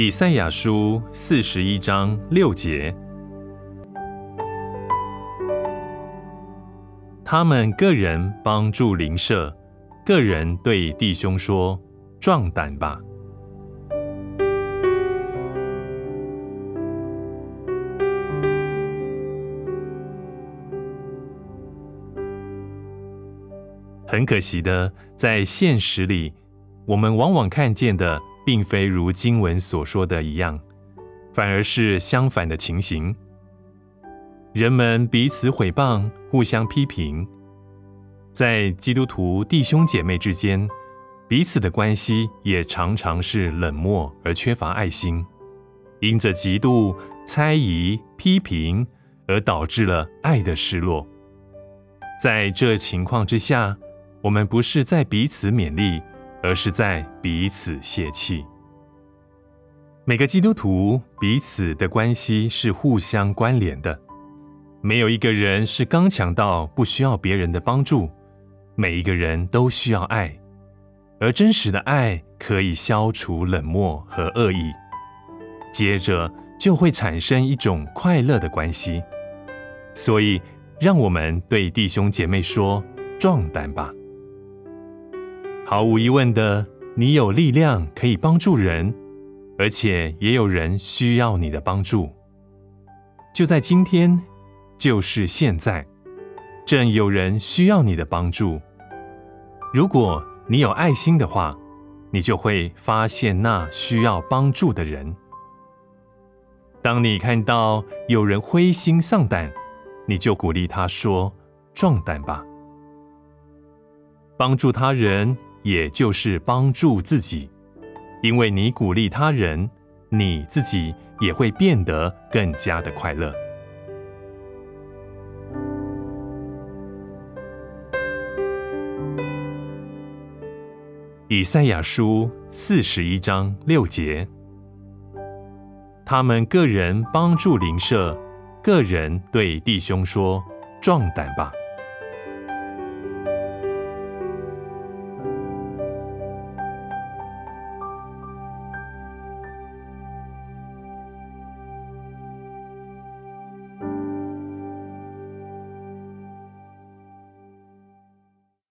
以赛亚书四十一章六节，他们个人帮助邻舍，个人对弟兄说：“壮胆吧。”很可惜的，在现实里，我们往往看见的，并非如经文所说的一样，反而是相反的情形。人们彼此毁谤，互相批评，在基督徒弟兄姐妹之间，彼此的关系也常常是冷漠而缺乏爱心，因着嫉妒、猜疑、批评，而导致了爱的失落。在这情况之下，我们不是在彼此勉励，而是在彼此泄气。每个基督徒彼此的关系是互相关联的，没有一个人是刚强到不需要别人的帮助。每一个人都需要爱，而真实的爱可以消除冷漠和恶意，接着就会产生一种快乐的关系。所以，让我们对弟兄姐妹说：“壮胆吧！”毫无疑问的，你有力量可以帮助人，而且也有人需要你的帮助。就在今天，就是现在，正有人需要你的帮助。如果你有爱心的话，你就会发现那需要帮助的人。当你看到有人灰心丧胆，你就鼓励他说：“壮胆吧！”帮助他人。也就是帮助自己，因为你鼓励他人，你自己也会变得更加的快乐。以赛亚书四十一章六节，他们个人帮助邻舍，个人对弟兄说：“壮胆吧。”